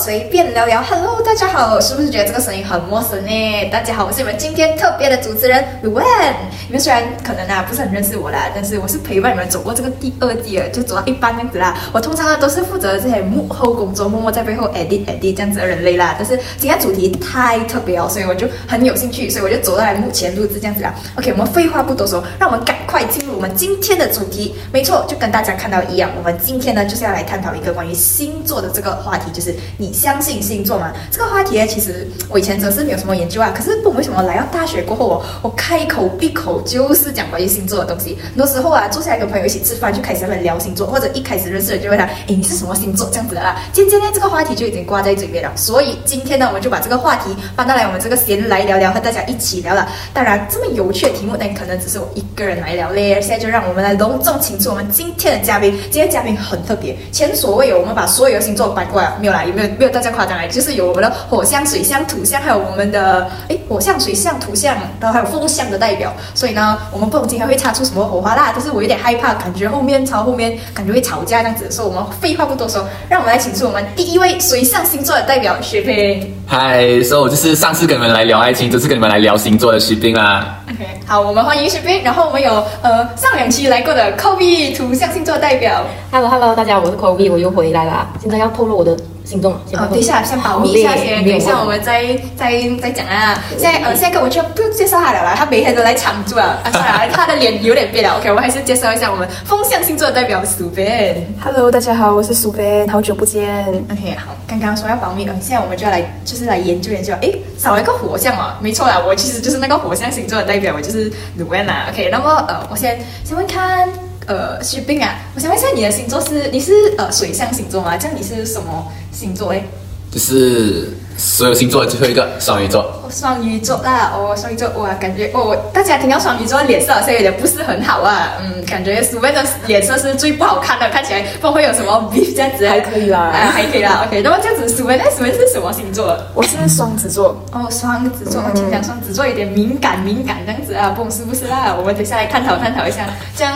随便聊聊。Hello，大家好，是不是觉得这个声音很陌生呢？大家好，我是你们今天特别的主持人 Luan。你们虽然可能啊不是很认识我啦，但是我是陪伴你们走过这个第二季了，就走到一半样子啦。我通常呢都是负责这些幕后工作，默默在背后 edit edit 这样子的人类啦。但是今天主题太特别哦，所以我就很有兴趣，所以我就走到来目前录制这样子啦。OK，我们废话不多说，让我们赶快进入我们今天的主题。没错，就跟大家看到一样，我们今天呢就是要来探讨一个关于星座的这个话题，就是你相信星座吗？这个话题呢，其实我以前真是没有什么研究啊。可是不为什么来到大学过后哦，我开口闭口就是讲关于星座的东西。很多时候啊，坐下来跟朋友一起吃饭，就开始聊星座，或者一开始认识人就问他，诶，你是什么星座这样子的啦。渐渐呢，这个话题就已经挂在嘴边了。所以今天呢，我们就把这个话题搬到来我们这个闲来聊聊，和大家一起聊了。当然，这么有趣的题目，那可能只是我一个人来聊嘞。现在就让我们来隆重请出我们今天的嘉宾。今天嘉宾很特别，前所未有。我们把所有的星座搬过来，没有啦，有没有没有大家夸张哎？就是有我们的火象、水象、土象，还有我们的哎火象、水象、土象，然后还有风象的代表。所以呢，我们不懂今天会擦出什么火花啦。但是我有点害怕，感觉后面朝后面感觉会吵架这样子。所以我们废话不多说，让我们来请出我们第一位水象星座的代表雪冰。嗨，所以我就是上次跟你们来聊爱情，这次跟你们来聊星座的士兵啦。OK，好，我们欢迎雪冰。然后我们有呃上两期来过的 Kobe 土象星座代表。Hello Hello，大家好，我是 Kobe，我又回来啦。现在要透露我的星座吗？先呃，等一下，先保密一下先，等一下我们们再再再讲啊。现在呃，现在跟我就不介绍他了啦，他每天都来抢住啊。啊，算了，他的脸有点变了。OK，我们还是介绍一下我们风象星座的代表苏菲。Hello，大家好，我是苏菲，好久不见。OK，好，刚刚说要保密了，现在我们就要来就是来研究研究。诶，少了一个火象啊，没错啦，我其实就是那个火象星座的代表，我就是鲁安娜。OK，那么呃，我先先问看。呃，徐冰啊，我想问一下你的星座是你是呃水象星座吗？这样你是什么星座诶？就是所有星座的最后一个双鱼座。哦，双鱼座啦，哦，双鱼座，哇，感觉哦，大家听到双鱼座脸色好像有点不是很好啊，嗯，感觉苏菲的脸色是最不好看的，看起来不会有什么 beef 这样子，还可以啦啊，还可以啦，OK，那么这样子，苏菲，那苏菲是什么星座？我是双子座，哦，双子座，我听讲双子座有点敏感，敏感这样子啊，不懂是不是啦？我们等下来探讨探讨一下，这样，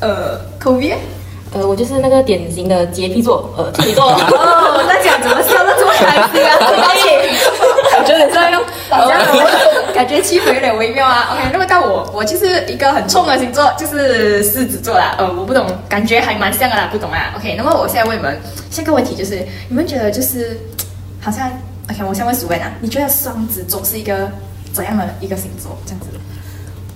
呃 k o b e 呃，我就是那个典型的洁癖座，呃，处女座。哦，那讲怎么笑得这么开心啊？我觉得这样好像感觉气氛有点微妙啊。OK，那么到我，我就是一个很冲的星座，就是狮子座啦。呃，我不懂，感觉还蛮像的啦，不懂啊。OK，那么我现在问你们下一个问题，就是你们觉得就是好像 OK，我先问苏文啊，你觉得双子座是一个怎样的一个星座？这样子？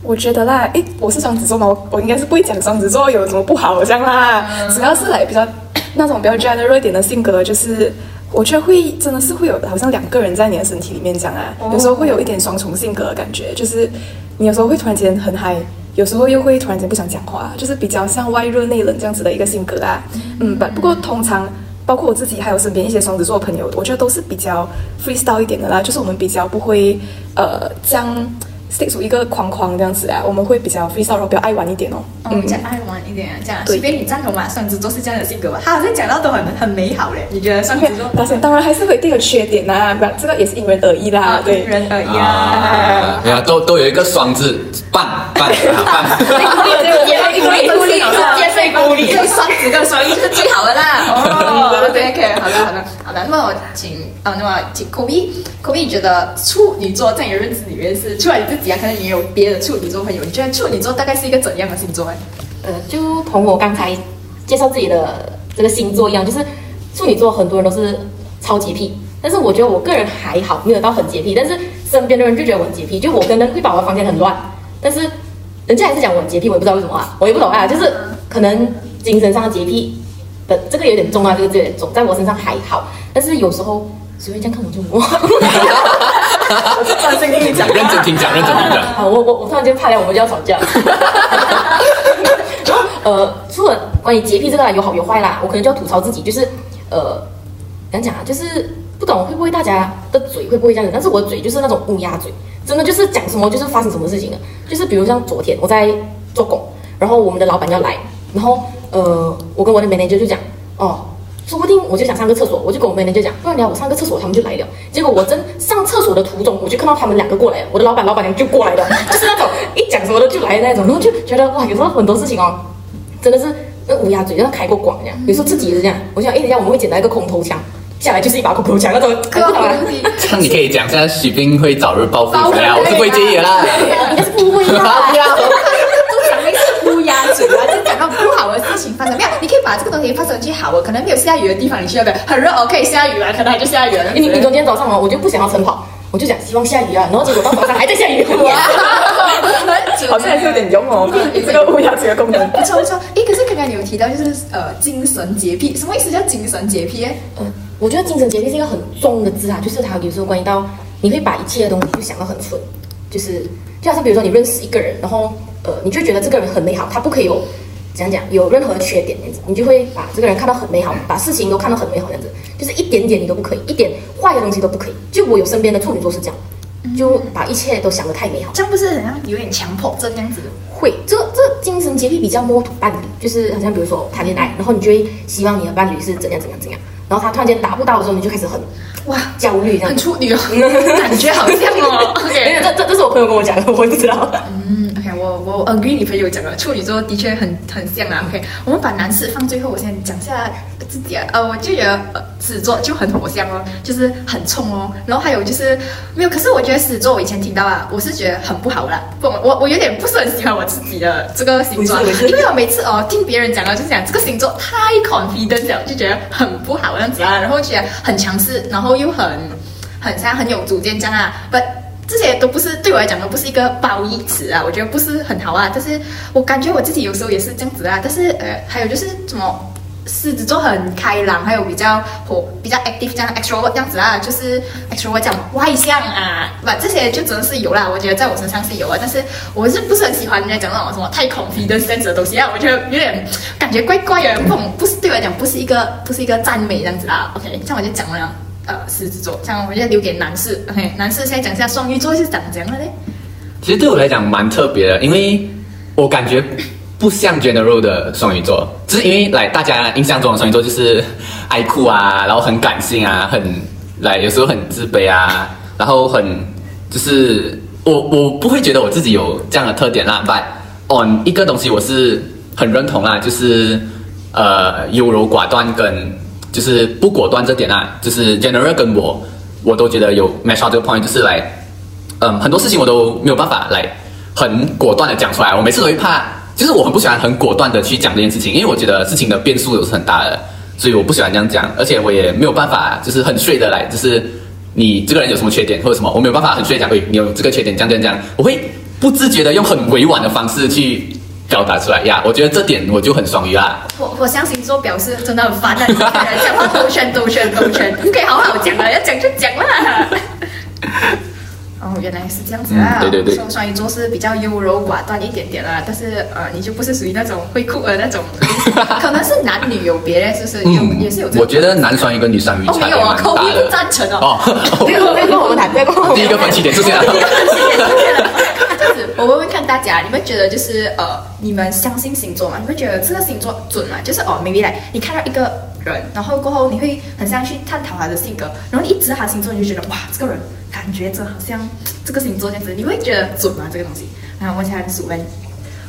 我觉得啦，诶，我是双子座嘛，我我应该是不会讲双子座有什么不好这样啦，主要是来比较那种比较 general 一点的性格，就是我觉得会真的是会有好像两个人在你的身体里面这样啊，有时候会有一点双重性格的感觉，就是你有时候会突然间很嗨。有时候又会突然间不想讲话，就是比较像外热内冷这样子的一个性格啊。嗯，不不过通常包括我自己还有身边一些双子座朋友，我觉得都是比较 freestyle 一点的啦，就是我们比较不会呃将 stick 出一个框框这样子啊，我们会比较 freestyle，然后比较爱玩一点哦。嗯，比较爱玩一点啊，这样。对随便你赞同嘛？双子座是这样的性格吧？他好像讲到都很很美好嘞。你觉得双子座？但是当然还是会有一定的缺点呐、这个也是因人而异啦。啊，对因，人而异啊。啊，对啊，都都有一个双字半半啊半。一鼓励，一鼓励，接受鼓励，就双子跟双鱼是最好的啦。哦，OK OK，好的好的好的。那么我请啊，那么请 Kobe，Kobe，你觉得处女座在你的认知里面是除了你自己啊，可能你有别的处女座朋友，你觉得处女座大概是一个怎样的星座？哎，呃，就同我刚才介绍自己的这个星座一样，就是处女座很多人都是超洁癖，但是我觉得我个人还好，没有到很洁癖，但是身边的人就觉得我很洁癖，就我可能会把我的房间很乱，但是人家还是讲我很洁癖，我也不知道为什么啊，我也不懂啊，就是可能精神上的洁癖的这个有点重啊，这个字有点重，在我身上还好，但是有时候谁会这样看我就我。我是专心听你讲。认真听讲，认真听讲。好，我我我突然间怕了，我们就要吵架。然 后呃，除了关于洁癖这个啦有好有坏啦，我可能就要吐槽自己，就是呃，怎样讲啊，就是不懂会不会大家的嘴会不会这样子，但是我的嘴就是那种乌鸦嘴，真的就是讲什么就是发生什么事情了，就是比如像昨天我在做工，然后我们的老板要来，然后呃，我跟我的 manager 就讲，哦。说不定我就想上个厕所，我就跟我 manager 讲，不然你要我上个厕所，他们就来了。结果我真上厕所的途中，我就看到他们两个过来了，我的老板、老板娘就过来了，就是那种一讲什么的就来的那种，然后就觉得哇，有时候很多事情哦，真的是那乌鸦嘴就，像开过广这样。有时候自己也是这样，我想，哎，等一下我们会捡到一个空头枪，下来就是一把口口枪那种，可不懂啊，以。这样你可以讲，现在许斌会早日报复谁啊？我是不会介意的啦。应该是不会啦。不要都讲类似乌鸦嘴啊，就讲到不好的事情发生。没有，你可以把这个东西发生去好的，可能没有下雨的地方，你去那边很热哦，可以下雨啊，可能它就下雨了。你你从今天早上哦，我就不想要晨跑，我就讲希望下雨啊，然后结果到早上还在下雨。好像还是有点用哦，这个乌鸦嘴的功能。不错不错。诶，可是刚刚你有提到就是呃精神洁癖，什么意思叫精神洁癖？嗯，我觉得精神洁癖是一个很重的字啊，就是它有时候关于到你会把一切的东西就想到很蠢，就是就好像比如说你认识一个人，然后呃你就觉得这个人很美好，他不可以有怎样讲有任何缺点这样子，你就会把这个人看到很美好，把事情都看到很美好这样子，就是一点点你都不可以，一点坏的东西都不可以。就我有身边的处女座是这样，就把一切都想得太美好。这样不是好像有点强迫症这样子？会，这这精神洁癖比较摸土伴侣，就是好像比如说谈恋爱，然后你就会希望你的伴侣是怎样怎样怎样，然后他突然间达不到的时候，你就开始很哇，焦虑这样很。处女哦，感觉好像哦。这这这是我朋友跟我讲的，我也不知道。嗯我我 agree 你朋友讲的，处女座的确很很像啊。OK，我们把男士放最后，我先讲一下自己啊。呃，我就觉得呃狮子座就很火象哦，就是很冲哦。然后还有就是没有，可是我觉得狮子座我以前听到啊，我是觉得很不好啦。不，我我有点不是很喜欢我自己的这个星座因为我每次哦听别人讲啊，就是讲这个星座太 confident 了，就觉得很不好这样子啊，然后觉得很强势，然后又很很像很有主见这样啊。But 这些都不是对我来讲都不是一个褒义词啊，我觉得不是很好啊。但是我感觉我自己有时候也是这样子啊。但是呃，还有就是什么狮子座很开朗，还有比较活、比较 active 这样 extrovert 这样子啊，就是 extrovert 讲外向啊，不这些就真的是有啦。我觉得在我身上是有啊，但是我是不是很喜欢人家讲那种什么太 confident 这样子的东西啊？我觉得有点感觉怪怪的，不懂不是对我来讲不是一个不是一个赞美这样子啦。OK，这样我就讲了。呃，狮子座，这样我就留给男士。OK，男士现在讲一下双鱼座是长怎样的嘞？其实对我来讲蛮特别的，因为我感觉不像 general 的双鱼座，就是因为来大家印象中的双鱼座就是爱哭啊，然后很感性啊，很来有时候很自卑啊，然后很就是我我不会觉得我自己有这样的特点啦，but on 一个东西我是很认同啦，就是呃优柔寡断跟就是不果断这点啊，就是 general 跟我我都觉得有 match 到这个 point，就是来。嗯，很多事情我都没有办法来很果断的讲出来，我每次都会怕，就是我很不喜欢很果断的去讲这件事情，因为我觉得事情的变数都是很大的，所以我不喜欢这样讲，而且我也没有办法就是很睡的来，就是你这个人有什么缺点或者什么，我没有办法很睡讲，喂，你有这个缺点，这样这样这样，我会不自觉的用很委婉的方式去表达出来呀，我觉得这点我就很双鱼啦。我我相信做表示真的很烦啊，讲话兜圈兜圈兜圈，你可以好好讲啊，要讲就讲啦。哦，原来是这样子啊！嗯对对对说双鱼座是比较优柔寡断一点点啦，但是呃，你就不是属于那种会哭的那种，可能是男女有别的，是不是？有、也是有这种。我觉得男双鱼跟女双鱼哦没有啊，口音不。赞成哦。哦，不要不要跟我们谈，不要跟我们谈。第一个分歧点出现了。这样子，我问问看大家，你们觉得就是呃，你们相信星座吗？你们觉得这个星座准吗？就是哦，maybe 来，你看到一个人，然后过后你会很想去探讨他的性格，然后你一知道他星座，你就觉得哇，这个人感觉这好像这个星座这样子，你会觉得准吗？这个东西？然后问一下鼠问，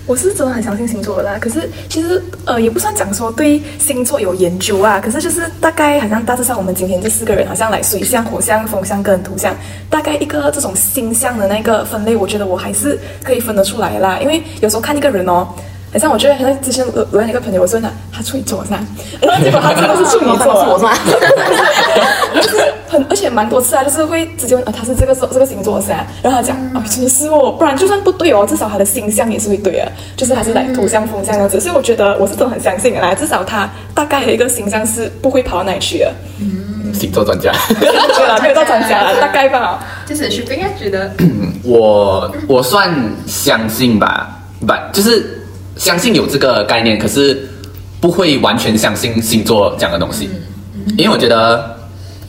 我是真的很相信星座的啦，可是其实呃也不算讲说对星座有研究啊，可是就是大概好像大致上我们今天这四个人好像来水象、火象、风象跟土象，大概一个这种星象的那个分类，我觉得我还是可以分得出来啦，因为有时候看一个人哦。很像我觉得，好像之前我我问一个朋友，我说他他处女座是吧？然后结果他真的是处女座、啊，是我是吗？就是很，而且蛮多次啊，就是会直接问啊，他是这个这个星座是啊，然后他讲哦，真的是哦，不然就算不对哦，至少他的星象也是会对啊，就是还是来土象风象这样子，所以我觉得我是真的很相信的啦，至少他大概的一个形象是不会跑到哪里去的，嗯星座专家。对啦，没有到专家了，大概吧。就是许应该觉得我我算相信吧，不就是相信有这个概念，可是不会完全相信星座这样的东西，因为我觉得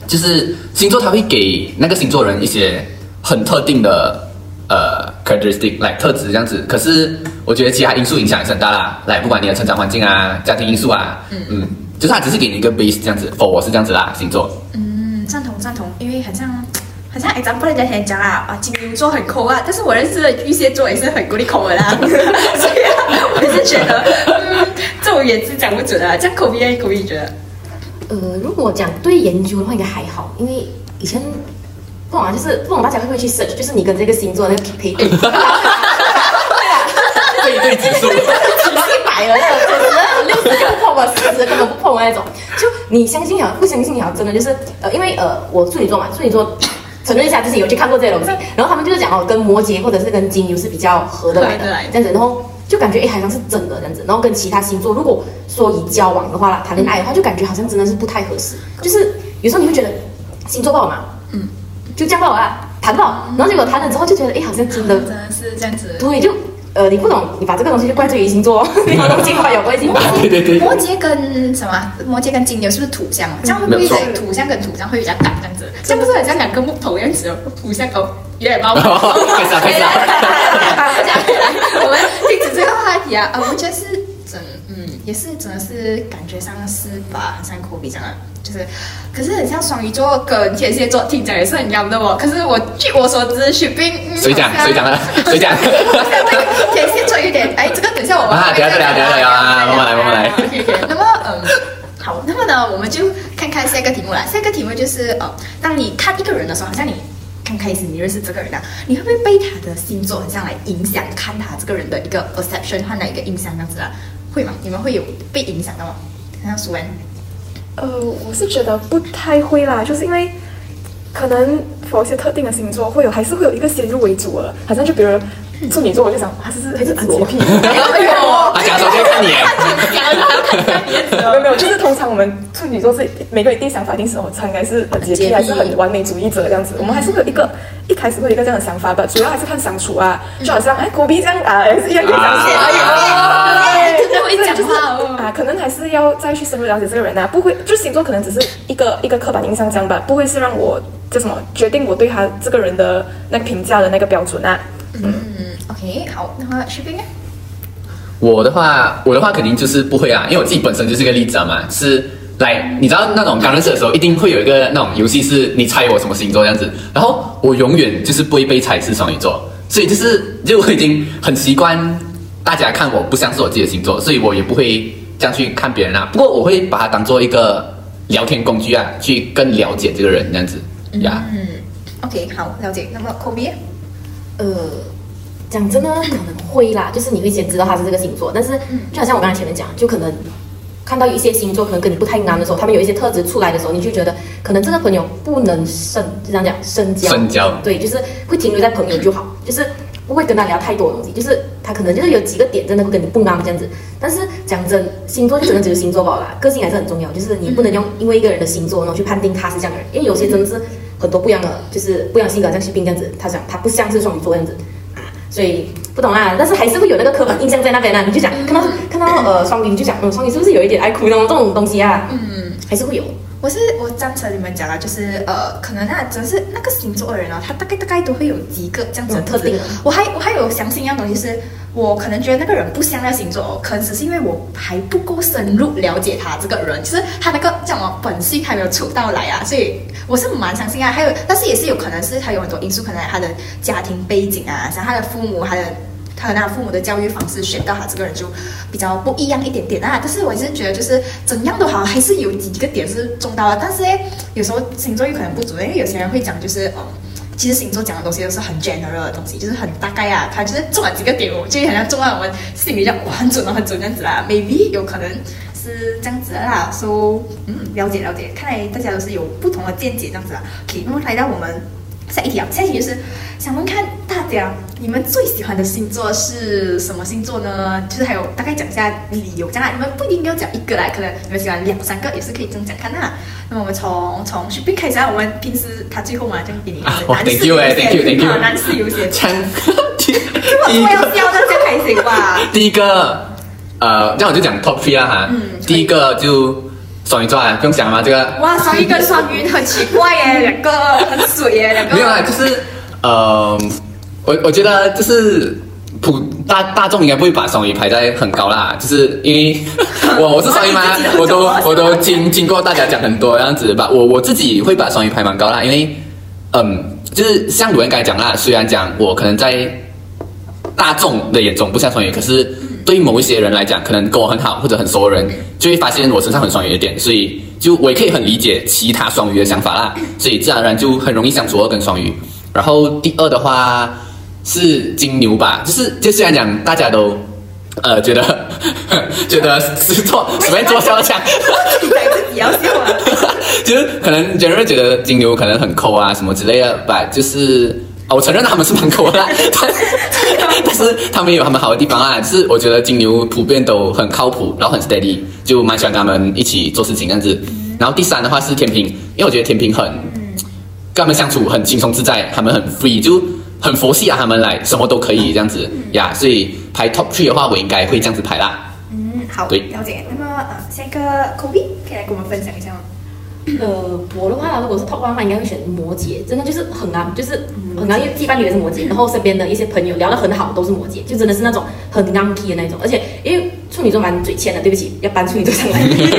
就是星座它会给那个星座人一些很特定的呃 characteristic 来特质这样子，可是我觉得其他因素影响也是很大啦，来不管你的成长环境啊、家庭因素啊，嗯。就是它只是给你一个 base 这样子，for 我是这样子啦，星座。嗯，赞同赞同，因为好像好像 example 人家前讲啦，啊，金牛座很抠啊，但是我认识的巨蟹座也是很孤立抠的啦，所以啊，我也是觉得，嗯，这我也是讲不准啊，这样口鼻口鼻觉得，呃，如果讲对研究的话，应该还好，因为以前不懂啊，就是不懂大家会不会去 search，就是你跟这个星座那个匹配 对，对啊，配对指数，起到一百了，那种真的六十个不碰啊，四十根本不碰的那种。就你相信啊，不相信啊，真的就是呃，因为呃，我处女座嘛，处女座。承认一下，之前有去看过这些东西，然后他们就是讲哦，跟摩羯或者是跟金牛是比较合得来的这样子，然后就感觉哎，好像是真的这样子，然后跟其他星座如果说以交往的话啦，谈恋爱的话，就感觉好像真的是不太合适，就是有时候你会觉得星座不好嘛，嗯，就这样不好啊，谈不好，然后结果谈了之后就觉得哎，好像真的真的是这样子。对，就呃，你不懂，你把这个东西就怪罪于星座，你和东西话有关系。对对对，摩羯跟什么？摩羯跟金牛是不是土象？啊？这样会不会土象跟土象会比较搭这样子？这样不是很像两个木头样子哦？土象哦，有点冒冒。开始了开始了讲回来，我们停止这个话题啊。呃，我觉得是真，嗯，也是真的是感觉上是吧，很像科比这样啊，就是，可是很像双鱼座跟天蝎座听起来也是很一样的哦。可是我据我所知，许冰嗯谁讲？谁讲？的谁讲？天蝎座有点，哎，这个等一下我们啊等一下等一下等一下等一下啊慢慢来慢慢来那么嗯。好，那么呢，我们就看看下一个题目啦。下一个题目就是，哦，当你看一个人的时候，好像你刚开始你认识这个人啊，你会不会被他的星座很像来影响看他这个人的一个 perception 和的一个印象这样子啊？会吗？你们会有被影响到吗？像苏恩，呃，我是觉得不太会啦，就是因为可能某些特定的星座会有，还是会有一个先入为主了，好像就比如处女座，我就想他是不是还是很洁癖？哎呦，他假装在看你耶，讲了还要看一下你没有没有，就是通常我们处女座是每个人第一想法一定是我，他应该是很洁洁癖癖，还是很完美主义者这样子。我们还是会有一个一开始会有一个这样的想法吧，主要还是看相处啊，就好像哎，狗逼这样啊，也是一样可以相信。哎真的会讲就是。啊，可能还是要再去深入了解这个人啊，不会，就星座可能只是一个一个刻板印象这样吧，不会是让我叫什么决定我对他这个人的那个评价的那个标准啊。嗯，OK，好，那么许冰呢？我的话，我的话肯定就是不会啊，因为我自己本身就是个例子啊嘛，是来，你知道那种刚认识的时候，一定会有一个那种游戏是你猜我什么星座这样子，然后我永远就是不会被猜是双鱼座，所以就是就我已经很习惯大家看我不像是我自己的星座，所以我也不会这样去看别人啊，不过我会把它当做一个聊天工具啊，去更了解这个人这样子呀。嗯，OK，好，了解。那么 Kobe，呃，讲真的，可能会啦，就是你会先知道他是这个星座，但是就好像我刚才前面讲，就可能看到一些星座可能跟你不太啱的时候，他们有一些特质出来的时候，你就觉得可能这个朋友不能深，就这样讲深交，深交对，就是会停留在朋友就好，就是不会跟他聊太多东西，就是他可能就是有几个点真的会跟你不啱这样子。但是讲真，星座就真的只是星座罢了啦，个性还是很重要，就是你不能用因为一个人的星座然后去判定他是这样的人，因为有些真的是很多不一样的，就是不一样性格，像是冰这样子，他讲他不像是双鱼座这样子。所以不懂啊，但是还是会有那个刻板印象在那边呢、你就讲看到看到呃双鱼，你就讲嗯双鱼是不是有一点爱哭那种这种东西啊？嗯，还是会有。我是我赞成你们讲的，就是呃，可能那真是那个星座的人哦，他大概大概都会有几个这样子的特点。我还我还有相信一样东西是，我可能觉得那个人不像那个星座哦，可能只是因为我还不够深入了解他这个人，就是他那个叫什么本性还没有出到来啊，所以我是蛮相信啊。还有，但是也是有可能是他有很多因素，可能他的家庭背景啊，像他的父母，他的。他和他父母的教育方式选到他这个人就比较不一样一点点啊，但是我是觉得就是怎样都好，还是有几个点是中到了，但是呢，有时候星座有可能不准，因为有些人会讲就是嗯。其实星座讲的东西都是很 general 的东西，就是很大概啊，它就是中了几个点，我就好像中了我们心里讲哇很准哦，很准这样子啦。Maybe 有可能是这样子啦，so 嗯了解了解，看来大家都是有不同的见解这样子啦。OK，那么来到我们下一题啊，下一题就是想问看大家，你们最喜欢的星座是什么星座呢？就是还有大概讲一下理由，这样啊，你们不一定要讲一个啦，可能你们喜欢两三个也是可以这样讲看啊。那么我们从从徐斌开始啊，我们平时他最后嘛，这样给你男士优先男士优先。这样第一不要个笑的，这样开心吧？第一个，呃，这样我就讲 top three 啦哈。嗯第一个就双鱼座啊，不用讲嘛，这个哇，双鱼跟双鱼很奇怪耶，两个很水耶，两个。没有啊，就是呃，我我觉得就是普大大众应该不会把双鱼排在很高啦，就是因为 我我是双鱼嘛我都我都经经过大家讲很多这样子吧，我我自己会把双鱼排蛮高啦，因为嗯，就是像鲁恩刚才讲啦，虽然讲我可能在大众的眼中不像双鱼，可是对于某一些人来讲，可能跟我很好或者很熟的人，就会发现我身上很双鱼的点，所以就我也可以很理解其他双鱼的想法啦，所以自然而然就很容易相处跟双鱼。然后第二的话是金牛吧，就是就虽然讲大家都呃觉得 觉得是做随便做笑讲。你讲自己要笑啊。就是可能有人觉得金牛可能很抠啊什么之类的吧，就是哦我承认他们是蛮抠的啦，但 但是他们有他们好的地方啊。就是我觉得金牛普遍都很靠谱，然后很 steady，就蛮喜欢跟他们一起做事情这样子。然后第三的话是天平，因为我觉得天平很跟他们相处很轻松自在，他们很 free，就很佛系啊，他们来什么都可以这样子呀。所以排 top three 的话，我应该会这样子排啦。嗯，好，对了解。那么呃，下一个 Kobe 可以来跟我们分享一下吗？呃，我的话，如果是 top one 的话，应该会选摩羯，真的就是很啊，就是很啊，因为羁绊女也是摩羯，然后身边的一些朋友聊得很好，都是摩羯，就真的是那种很 n u key 的那种，而且因为处女座蛮嘴欠的，对不起，要搬处女座上来，对不起，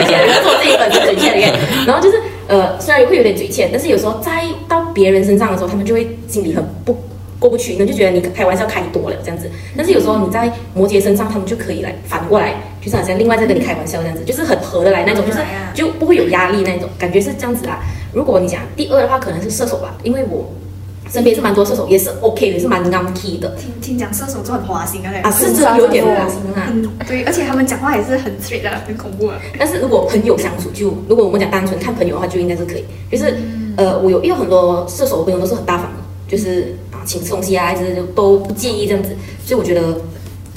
做这一本身嘴欠的，然后就是呃，虽然会有点嘴欠，但是有时候在到别人身上的时候，他们就会心里很不。过不去，那就觉得你开玩笑开多了这样子。但是有时候你在摩羯身上，他们就可以来反过来，就是好像另外在跟你开玩笑这样子，就是很合得来那种，就是就不会有压力那种感觉是这样子啦。如果你讲第二的话，可能是射手吧，因为我身边是蛮多射手，也是 OK 的，也是蛮 n key 的。听听讲射手座很花心啊，啊，是真的有点花心啊。嗯，对，而且他们讲话也是很 straight 的，很恐怖啊。但是如果朋友相处，就如果我们讲单纯看朋友的话，就应该是可以。就是呃，我有遇到很多射手朋友都是很大方的，就是。请吃东西啊，还是都不介意这样子，所以我觉得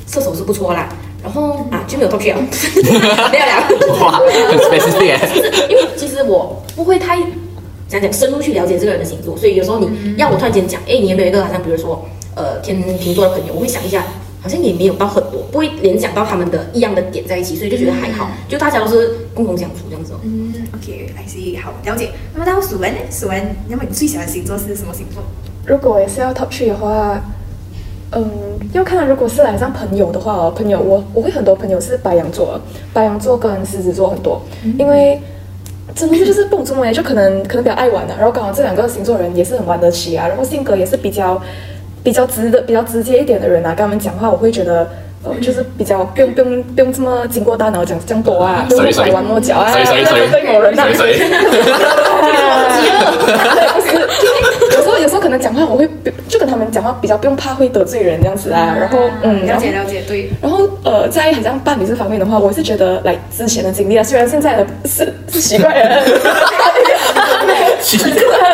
射手是不错啦。然后啊，就没有同学啊，没有聊。哇，很 specific。就是因为其实我不会太讲讲深入去了解这个人的星座，所以有时候你要我突然间讲，哎，你有没有一个好像比如说呃天秤座的朋友，我会想一下，好像也没有到很多，不会联想到他们的一样的点在一起，所以就觉得还好，就大家都是共同相处这样子。嗯，OK，I see，好了解。那么到属文呢？属文，那么你最喜欢的星座是什么星座？如果也是要 top three 的话，嗯，要看如果是来上朋友的话哦，朋友我我会很多朋友是白羊座，白羊座跟狮子座很多，因为真的是就是不怎么就可能可能比较爱玩的，然后刚好这两个星座人也是很玩得起啊，然后性格也是比较比较直的比较直接一点的人啊，跟他们讲话我会觉得。呃，就是比较不用不用不用这么经过大脑讲这样多啊，不用拐弯抹角啊，对对某人啊，对，不是，有时候有时候可能讲话我会就跟他们讲话比较不用怕会得罪人这样子啊，然后嗯，了解了解，对，然后呃，在好像伴侣这方面的话，我是觉得来之前的经历啊，虽然现在的是 是习惯了。现在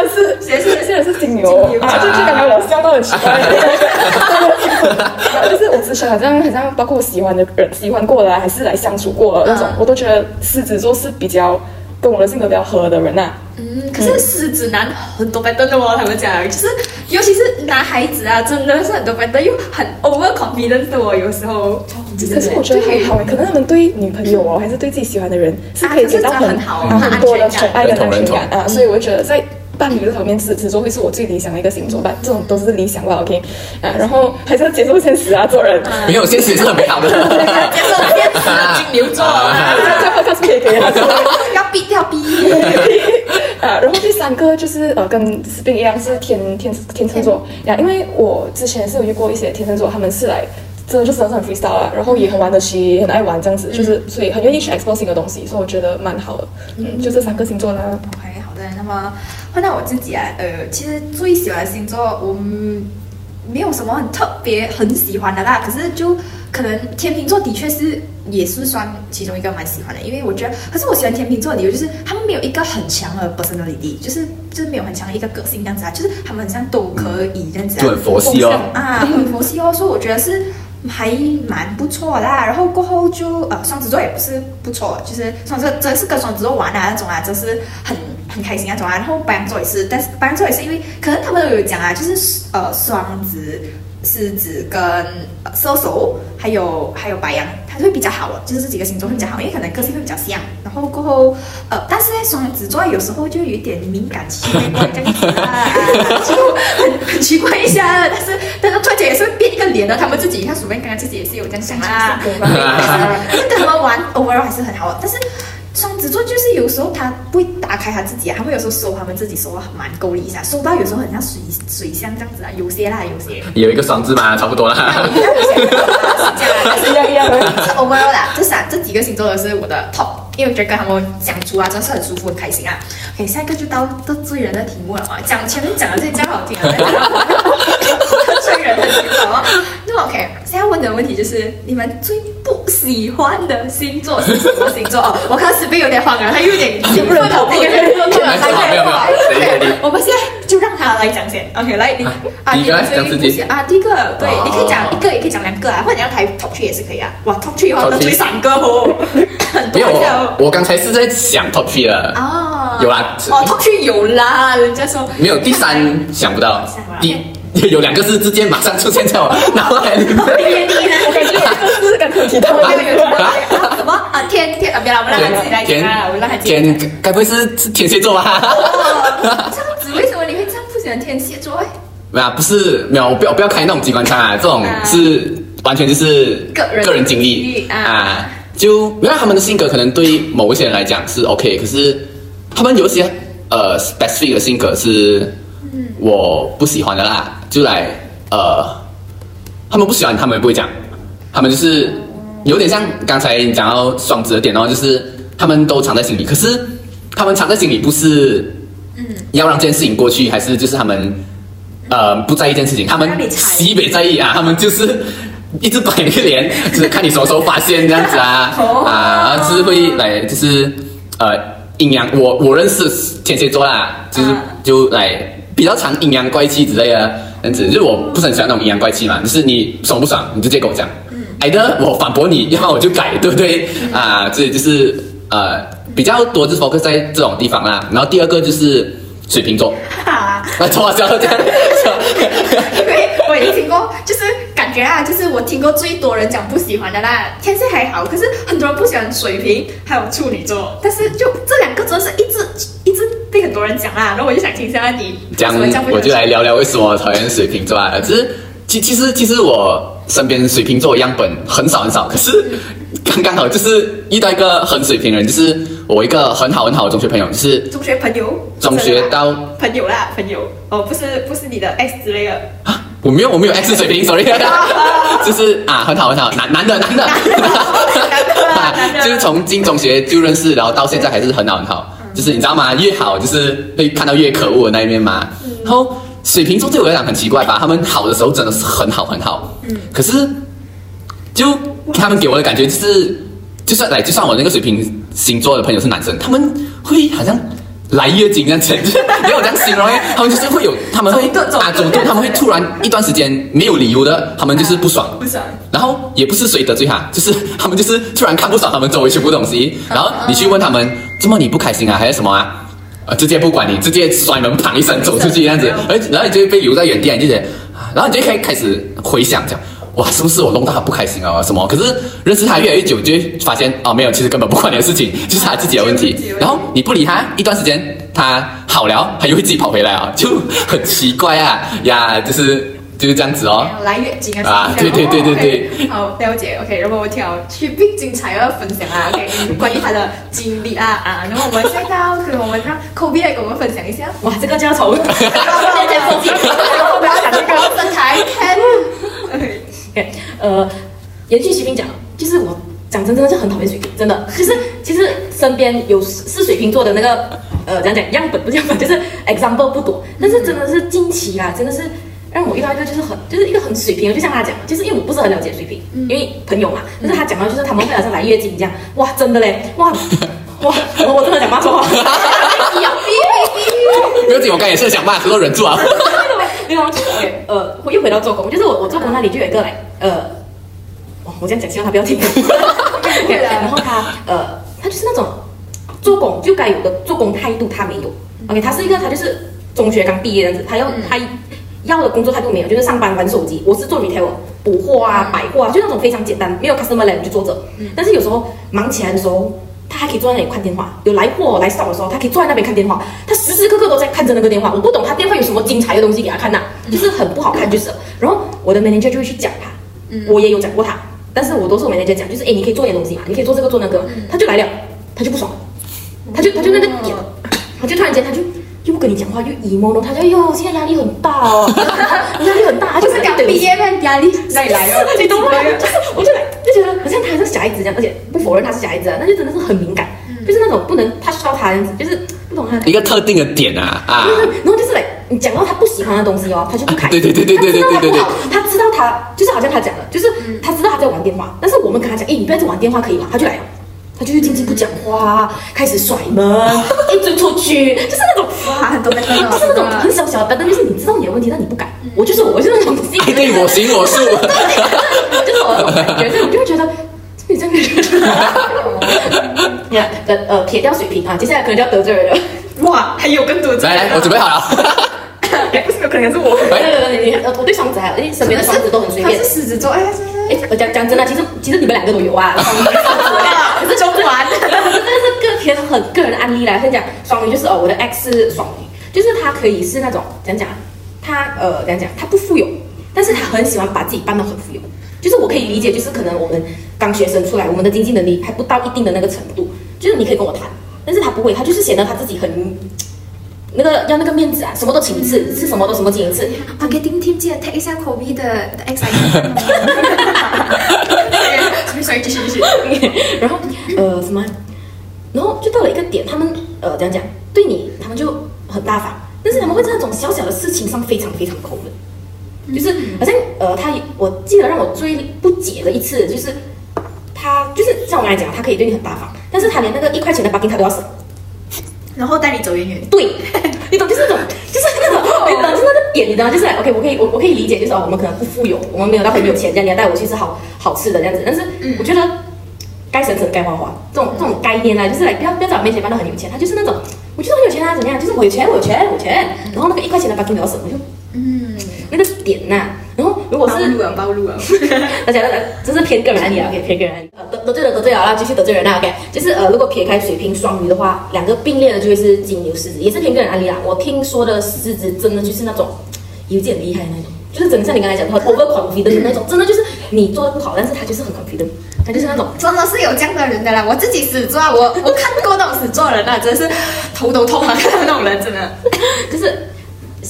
是现在现在是金牛啊，就就感觉我笑到很奇怪。就是我之前好像好像包括我喜欢的人喜欢过的，还是来相处过的那种，我都觉得狮子座是比较跟我的性格比较合的人呐。嗯，可是狮子男很多白灯的哦，他们讲，就是尤其是男孩子啊，真的是很多白灯，又很 over confidence 的哦，有时候。可是我觉得还好可能他们对女朋友哦，还是对自己喜欢的人，是可以给到很很多的宠爱跟安全感啊，所以我觉得在。伴侣这方面，狮子座会是我最理想的一个星座吧，这种都是理想吧，OK，啊，然后还是要接受现实啊，做人没有现实是很美好的，接受现实，金牛座，最后就是可以可以了，要逼要逼，啊，然后第三个就是呃，跟 Spring 一样是天天天秤座呀，因为我之前是有遇过一些天秤座，他们是来。真的就是很 freestyle 啊，然后也很玩得起，也很爱玩这样子，就是所以很愿意去 explore 新的东西，所以我觉得蛮好的。嗯，就这三个星座啦。OK，好的。那么换到我自己啊，呃，其实最喜欢的星座，我没有什么很特别很喜欢的啦。可是就可能天秤座的确是也是算其中一个蛮喜欢的，因为我觉得，可是我喜欢天秤座的理由就是他们没有一个很强的 personality，就是就是没有很强的一个个性这样子啊，就是他们好像都可以这样子啊，很佛系哦啊，很佛系哦，所以我觉得是。还蛮不错啦，然后过后就呃双子座也不是不错，就是双子真是跟双子座玩的那种啊，就是很很开心那种啊。然后白羊座也是，但是白羊座也是因为可能他们都有讲啊，就是呃双子。狮子跟射手，还有还有白羊，它会比较好的，就是这几个星座会比较好，因为可能个性会比较像。然后过后，呃，但是呢，双子座有时候就有点敏感期，这样子啊，就很很奇怪一下。但是但是突然间也是变一个脸的，他们自己，看鼠妹刚刚自己也是有这样想啊，但是跟他们玩 overall 还是很好的，但是。双子座就是有时候他不会打开他自己啊，他们有时候收他们自己收的蛮够力一下，收到有时候很像水水箱这样子啊，有些啦，有些有一个双子嘛，差不多啦。一样一样样的。是 overall 啦，这三这几个星座都是我的 top，因为我觉得跟他们相处啊，真的是很舒服、很开心啊。OK，下一个就到得罪人的题目了啊，讲前面讲的这些这样好听啊，那 OK，现在问的问题就是你们最不喜欢的星座是什么星座？哦，我看史斌有点慌了，他有点兴奋了，那个人说没有没有没有谁谁谁我们现在就让他来讲先。OK，来你啊，第一个你最讲自己。啊，第一个对哦，你可以讲一个，也可以讲两个啊，或者你要排 top three 也是可以啊。哇，top three 的话能追三个哦，很没有多哦。我我刚才是在想 top three 了，哦，有啦。哦，top three 有啦，人家说。没有第三想不到，第有两个是直接马上出现在我脑海里面。我感觉这个是刚刚提到的还有有什么啊？天天啊，别了，我们让他自己来讲啊，我让他讲。天，该不会是是天蝎座吧？哦，这样子为什么你会这样不喜欢天蝎座？哎没有啊，不是没有，我不要不要开那种机关枪啊，这种啊是完全就是个人个人经经历历啊啊，就没有他们的性格可能对某一些人来讲是 OK，可是他们有一些呃 specific 的性格是我不喜欢的啦，就来呃，他们不喜欢，他们也不会讲，他们就是有点像刚才你讲到双子的点哦，就是他们都藏在心里，可是他们藏在心里不是要让这件事情过去，还是就是他们呃不在意这件事情，他们西北在意。啊，他们就是一直摆那个脸，就是看你什么时候发现这样子啊哦。啊，就是会来就是呃阴阳，我我认识天蝎座啦，就是啊。就来比较常阴阳怪气之类的这样子，就是我不是很喜欢那种阴阳怪气嘛，就是你爽不爽你就直接跟我讲，矮的我反驳你，要么我就改，对不对啊？这就是呃比较多就是 focus 在这种地方啦，然后第二个就是水瓶座。哈，啊，错啊，错啊，这样，因为我也听过，就是感觉啊，就是我听过最多人讲不喜欢的啦，天蝎还好，可是很多人不喜欢水瓶，还有处女座，但是就这两个真的是一直一直被很多人讲啦，然后我就想听一下你这样为什么这样会我就来聊聊为什么我讨厌水瓶座啊。只是其其实其实我身边水瓶座的样本很少很少，可是刚刚好就是遇到一个很水瓶的人，就是我一个很好很好的中学朋友，就是中学朋友，中学到朋友啦，朋友哦，不是不是你的 X 之类的，啊，我没有我没有 X 水平，sorry，就是啊很好很好，男男的男的，男的 就是从进中学就认识，然后到现在还是很好很好，就是你知道吗？越好就是会看到越可恶的那一面嘛。然后水瓶座对我来讲很奇怪吧，他们好的时候真的是很好很好，嗯，可是就他们给我的感觉就是，就算来就算我那个水瓶星座的朋友是男生，他们会好像。来月经这样子，就是 没有这样形容诶，他们就是会有，他们会啊走动，他们会突然一段时间没有理由的，他们就是不爽，不爽。然后也不是谁得罪他，就是他们就是突然看不爽他们周围全部东西，然后你去问他们，怎么你不开心啊，还是什么啊？呃，直接不管你，直接摔门砰一声走出去这样子，而然后你就会被留在原地，你就觉然后你就可以开始回想讲。哇，是不是我弄到他不开心啊？什么？可是认识他越来越久，就会发现哦，没有，其实根本不关你的事情，就是他自己的问题。然后你不理他一段时间，他好了，他又会自己跑回来啊，就 很奇怪啊呀，就是就是这样子哦。来月经啊啊 对对对对对好了解，OK，然后我挑去并精彩要分享啊，OK，关于他的经历啊啊，然后我们现在到可能我们让 Kobe 来给我们分享一下。哇，这个就要从现在做起。我不要讲这个身材看。呃，延续徐斌讲，就是我讲真真的是很讨厌水瓶，真的，就是其实身边有是水瓶座的那个呃，怎样讲样本不是样本，就是 example 不多，但是真的是近期啊，真的是让我遇到一个就是很就是一个很水平，就像他讲，就是因为我不是很了解水瓶，因为朋友嘛，但是他讲到就是他们会好像来月经这样，哇，真的嘞，哇哇，我我真的想骂错话，不要紧，我刚也是想骂，可是忍住啊。没有，就是 OK，呃，我又回到做工，就是我我做工那里就有一个来，呃，哇，我这样讲希望他不要听。会的然后他呃，他就是那种做工就该有的做工态度，他没有。OK，他是一个他就是中学刚毕业这样子，他要、他要的工作态度没有，就是上班玩手机。我是做 retail 补货啊、百货啊，就那种非常简单，没有 customer 来我就坐着。但是有时候忙起来的时候。他还可以坐在那里看电话，有来货来扫的时候，他可以坐在那边看电话。他时时刻刻都在看着那个电话，我不懂他电话有什么精彩的东西给他看呐、就是很不好看就是了。然后我的 manager 就会去讲他，我也有讲过他，但是我都是我 manager 讲，就是哎，你可以做点东西嘛，你可以做这个做那个，他就来了，他就不爽，他就他就那个点，他就突然间他就又不跟你讲话，又 emo 了，他就哎呦现在压力很大哦，压力很大，就是刚毕业吗？压力哪里来 的？你懂吗？就是我就来就觉得好像他是小孩子这样，而且不否认他是小孩子啊，那就真的是很敏感，就是那种不能 touch 到他这样子，就是不懂他的一个特定的点啊啊，然后就是嘞，你讲到他不喜欢的东西哦，他就不开心。对对对对对对对对对他知道他不好，他知道他就是好像他讲的，就是他知道他在玩电话，但是我们跟他讲，哎，你不要再玩电话可以吗？他就来了。他就是静静不讲话，开始甩门，一直出去，就是那种哇，很多那个，就是那种很小小的，但就是你知道你的问题，但你不敢。我就是我，我就是那种性格，对 我行我素。就是我那种感觉，所以我就会觉得你这个人，你看，呃呃，撇掉水平啊，接下来可能就要得罪人了。哇，还有更多这来来，我准备好了。哎，不是，有可能是我。对对对，你呃，我对双子还有，哎，身边的双子都很随便他是。狮子座，哎，是是哎，我讲讲真的，其实其实你们两个都有啊，双鱼 可是中环，这个是个偏很个人的案例啦。先讲双鱼，就是哦，我的 X 是双鱼，就是他可以是那种讲讲，他呃怎样讲，他不富有，但是他很喜欢把自己扮得很富有。就是我可以理解，就是可能我们刚学生出来，我们的经济能力还不到一定的那个程度，就是你可以跟我谈，但是他不会，他就是显得他自己很那个要那个面子啊，什么都请一次，吃什么都什么请一次，marketing team 记得 take 一下 Kobe 的的 X I。所以继续继续。然后呃什么，然后就到了一个点，他们呃怎样讲，对你他们就很大方，但是他们会在那种小小的事情上非常非常抠门，就是好像呃他我记得让我最不解的一次就是他就是像我刚才讲，他可以对你很大方，但是他连那个一块钱的 b a r k i n g 他都要省。然后带你走远远。对，你懂，就是那种，就是那种，你懂，就是那个点，你知道？就是 OK，我可以，我我可以理解，就是哦，我们可能不富有，我们没有到很有钱，这样你要带我去吃好好吃的这样子，但是我觉得该省省该花花，这种这种概念啊，就是来不要不要在我面前扮得很有钱，他就是那种，我觉得很有钱啊，怎么样？就是我有钱，我有钱，我有钱，然后那个一块钱的要省，我就嗯，那个点呐、然后如果是暴露啊，暴露啊。大家的这是偏个人案例啊，OK，偏个人案例。呃，得得罪了得罪了，然后继续得罪人啊，OK，就是呃，如果撇开水瓶双鱼的话，两个并列的就会是金牛狮子，也是偏个人案例啊。我听说的狮子真的就是那种有点厉害的那种，就是真的像你刚才讲的 over confident 的那种，真的就是你做的不好，但是他就是很 confident，他就是那种。真的是有这样的人的啦，我自己死做啊，我 我看过那种死做人啊，真的是头都痛啊，看 到那种人真的。就是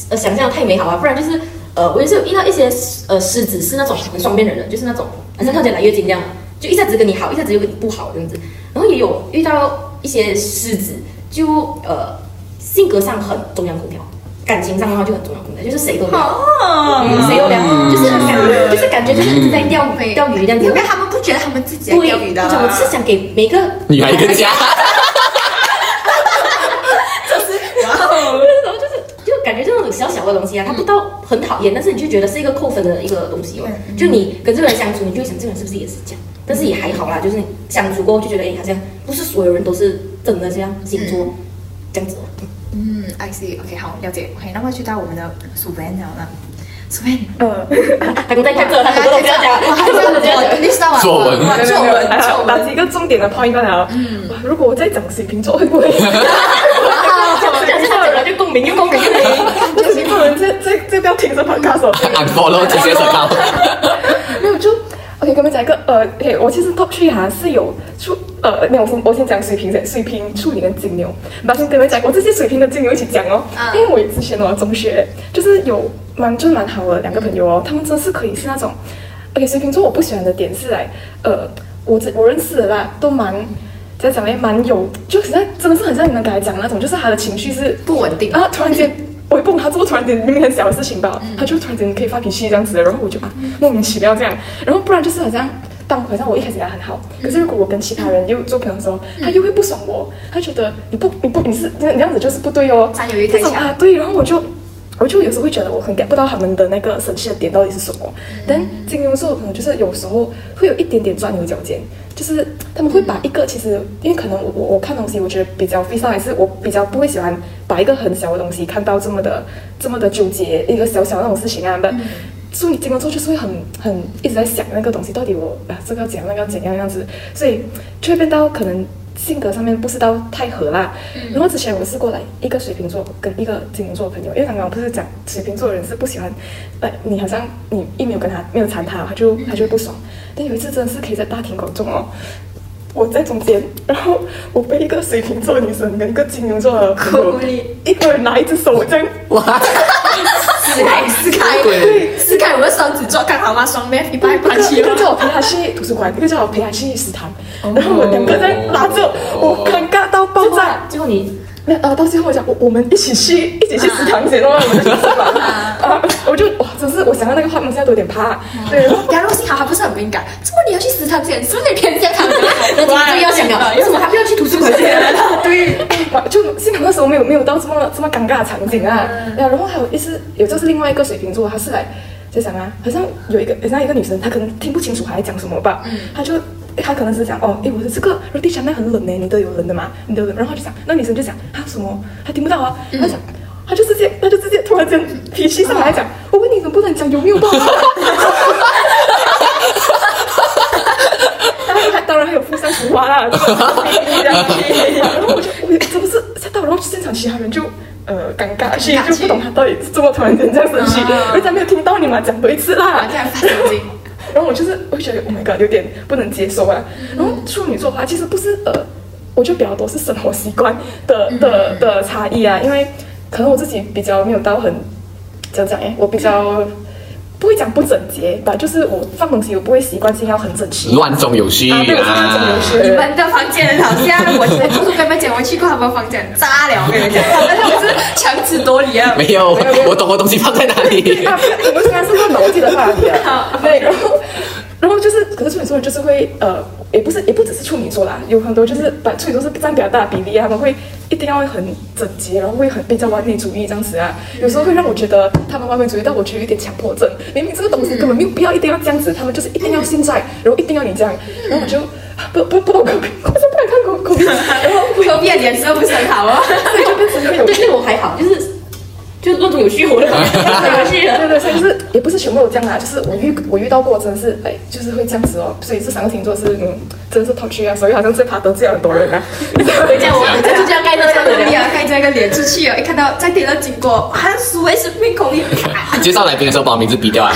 呃想象太美好啊，不然就是呃我也是有遇到一些呃狮子是那种很双面人的，就是那种好像看起来来月经这样，就一下子跟你好，一下子又跟你不好这样子。然后也有遇到一些狮子，就呃性格上很中央空调，感情上的话就很中央空调，就是谁都聊，哦嗯谁都聊，就是感觉就是感觉就是一直在钓鱼钓鱼这样子因。为他们不觉得他们自己在对，钓鱼的、我是想给每个女孩一个家，哇哦，然后就是就感觉这种小小的东西啊，他不到很讨厌，但是你就觉得是一个扣分的一个东西哦。就你跟这个人相处，你就会想这个人是不是也是这样？但是也还好啦，就是你相处过后就觉得，哎，好像不是所有人都是真的这样星座这样子哦。嗯，I see，OK，、好，了解。OK，那么去到我们的苏文了呢，苏文，呃，他刚在看这，他什么都不要讲，哇，他什么都不要讲。你知道吗？作文哇作文，作文。打几个重点的 point 罢了。嗯，如果我再讲水瓶座会不会？讲讲讲讲就共鸣，又共鸣，又共鸣。这这这不要听这 podcast 哦。unfollow 这些手套。没有就 OK，跟你们讲一个呃，OK，我其实 top three 哈是有处呃，没有，我先我先讲水瓶先，水瓶、处女跟金牛。马上跟你们讲，我这些水瓶跟金牛一起讲哦，啊因为我之前哦中学就是有蛮就是蛮好的两个朋友哦，他们真的是可以是那种，OK，水瓶座我不喜欢的点是来呃，我这我认识的啦，都蛮。怎样讲呢？蛮有，就实在真的是很像你们刚才讲的那种，就是他的情绪是不稳定啊，突然间我也不懂他做突然间明明很小的事情吧，他就突然间可以发脾气这样子的，然后我就啊莫名其妙这样，然后不然就是好像但好像我一开始跟他很好，可是如果我跟其他人又做朋友的时候，他又会不爽我，他觉得你不你不你是你这样子就是不对哦，他有欲太强。啊对，然后我就。我就有时候会觉得我很 get 不到他们的那个生气的点到底是什么，但金牛座可能就是有时候会有一点点钻牛角尖，就是他们会把一个其实因为可能我我我看东西我觉得比较 f 上还是我比较不会喜欢把一个很小的东西看到这么的这么的纠结一个小小的那种事情啊，但、所以你金牛座就是会很很一直在想那个东西到底我啊这个要怎样那个要怎样样子，所以就会变到可能性格上面不是到太合啦。然后之前我试过来一个水瓶座跟一个金牛座的朋友，因为刚刚我不是讲水瓶座的人是不喜欢，呃，你好像你一没有跟他没有缠他，他就他就会不爽。但有一次真的是可以在大庭广众哦。我在中间，然后我被一个水瓶座的女生跟一个金牛座的朋友一个人拿一只手这样哇，撕开撕开，对撕开我的双子座刚好吗？双妹一般一般个一个起。叫我陪他去图书馆，一个叫我陪他去食堂，然后我们两个在拉着，我尴尬到爆炸。最后啊最后你那呃，到最后我讲，我我们一起去，一起去食堂先，然后我们就。啊，我就哇，真是我想到那个画面，现在都有点怕。对，然后幸好他不是很敏感，怎么你要去食堂先？是不是你偏向他们？那今天就要想了，为什么他不要去图书馆先？对，哇就幸好那时候没有没有到这么这么尴尬的场景啊。然后还有一次有就是另外一个水瓶座，他是来在想啊，好像有一个好像一个女生，她可能听不清楚他在讲什么吧，她就。她可能是讲哦，哎，我的这个落地墙面很冷呢，你的有冷的吗？你的有冷，然后就讲，那女生就讲啊什么，她听不到啊，她讲，她就直接，她就直接突然间脾气上来讲，我问你能不能讲有没有到啊？当然还有附上图画啦，这个然后我就我真的是吓到，然后现场其他人就呃尴尬，所以就不懂他到底是怎么突然间这样生气，人家没有听到你嘛，讲多一次啦这。样神经。然后我就是我会觉得 Oh my God，有点不能接受啊。然后处女座的话，其实不是呃，我觉得比较多是生活习惯的的的差异啊，因为可能我自己比较没有到很怎么讲哎，我比较不会讲不整洁吧，就是我放东西我不会习惯性要很整齐。乱中有序啊，对，我是那种有啊。序你们的房间好笑我在图书馆面前，我去过他们房间，炸了！我跟你讲，他们就是强词夺理啊。没有，我懂我东西放在哪里。啊，我们现在是问逻辑的话题啊。对，然后，然后就是，可是处女座就是会呃，也不是也不只是处女座啦，有很多就是把处女座是占比较大的比例啊，他们会一定要很整洁，然后会很比较完美主义这样子啊。有时候会让我觉得他们完美主义但我觉得有点强迫症，明明这个东西根本没有必要一定要这样子，他们就是一定要现在，然后一定要你这样，然后我就不不不懂口鼻，我就不敢看狗狗，然后隔壁的脸色不是很好啊。所以就变成会有对，那我还好，就是就是乱中有序，我的乱中有序对对，所以就是也不是全部都这样啦，就是我遇我遇到过，真的是哎，就是会这样子哦。所以这三个星座是嗯，真的是 top 区啊，所以好像最怕得罪很多人啊。等一下我等一下就这样盖着这样的努力啊，盖这个脸出去哦，一看到在电脑经过，还数位是面口音。介绍来宾的时候把我名字比掉啊。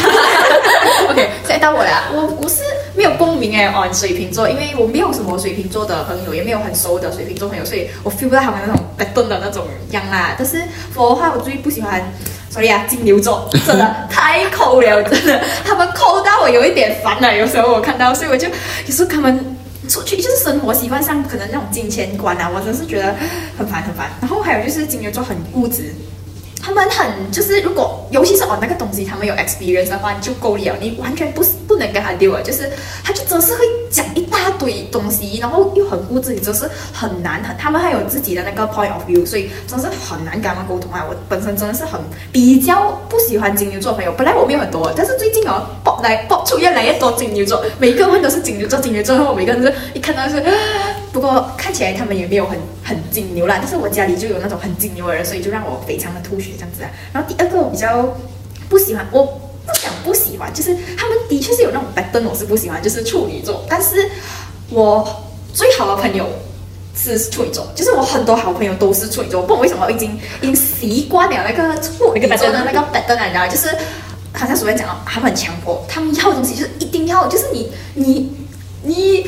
OK，现在到我了，我我是没有共鸣哎哦，水瓶座，因为我没有什么水瓶座的朋友，也没有很熟的水瓶座朋友，所以我 feel 不到他们那种白钝的那种样啦。但是我的话，我最不喜欢。所以啊，金牛座真的太抠了，真的，他们抠到我有一点烦了。有时候我看到，所以我就有时候他们出去就是生活习惯上可能那种金钱观啊，我真是觉得很烦很烦。然后还有就是金牛座很固执，他们很就是，如果尤其是哦那个东西他们有 experience 的话，你就够了，你完全不是不能跟他丢了，就是他就真是会讲一大堆东西，然后又很固执，你真是很难很，他们还有自己的那个 point of view，所以真是很难跟他们沟通啊。我本身真的是很比较不喜欢金牛座朋友，本来我没有很多，但是最近哦爆来爆出越来越多金牛座，每一个问都是金牛座，金牛座，然后每个人是一看到是。不过看起来他们也没有很很金牛啦，但是我家里就有那种很金牛的人，所以就让我非常的吐血这样子啊。然后第二个我比较不喜欢，我不想不喜欢，就是他们的确是有那种白灯，我是不喜欢，就是处女座。但是我最好的朋友是处女座，就是我很多好朋友都是处女座，不懂为什么我已经已经习惯了那个处女座的那个白灯了，你知道吗？就是好像所谓讲哦，他们很强迫，他们要的东西就是一定要，就是你你你你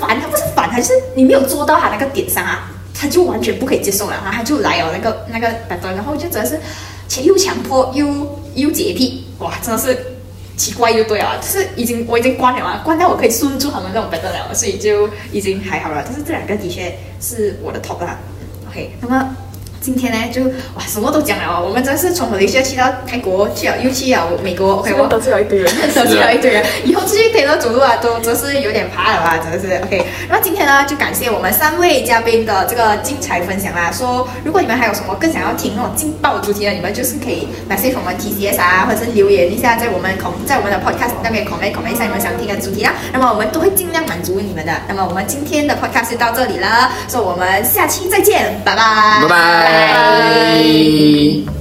烦他不是烦他，是你没有做到他那个点上啊，他就完全不可以接受了，然后他就来了那个那个白灯，然后就真的是且又强迫又又洁癖，哇，真的是奇怪又对啊，就是已经我已经关了啊，关到我可以顺住他们那种白灯了，所以就已经还好了。但是这两个的确是我的 top 啦。OK，那么。今天呢，就哇什么都讲了哦，我们真是从马来西亚去到泰国，去了又去了美国，OK，我得罪了一堆人。得罪了一堆人，以后出去陪着走路啊，都真是有点怕了啊，真的是 OK。那今天呢，就感谢我们三位嘉宾的这个精彩分享啦。说如果你们还有什么更想要听那种劲爆的主题的，你们就是可以 message 我们 TCS 啊，或者是留言一下在我们 com 在我们的 podcast 那边 comment comment 一下你们想听的主题啊。那么我们都会尽量满足你们的。那么我们今天的 podcast 就到这里了，所以我们下期再见，拜拜，拜拜。Bye. Bye.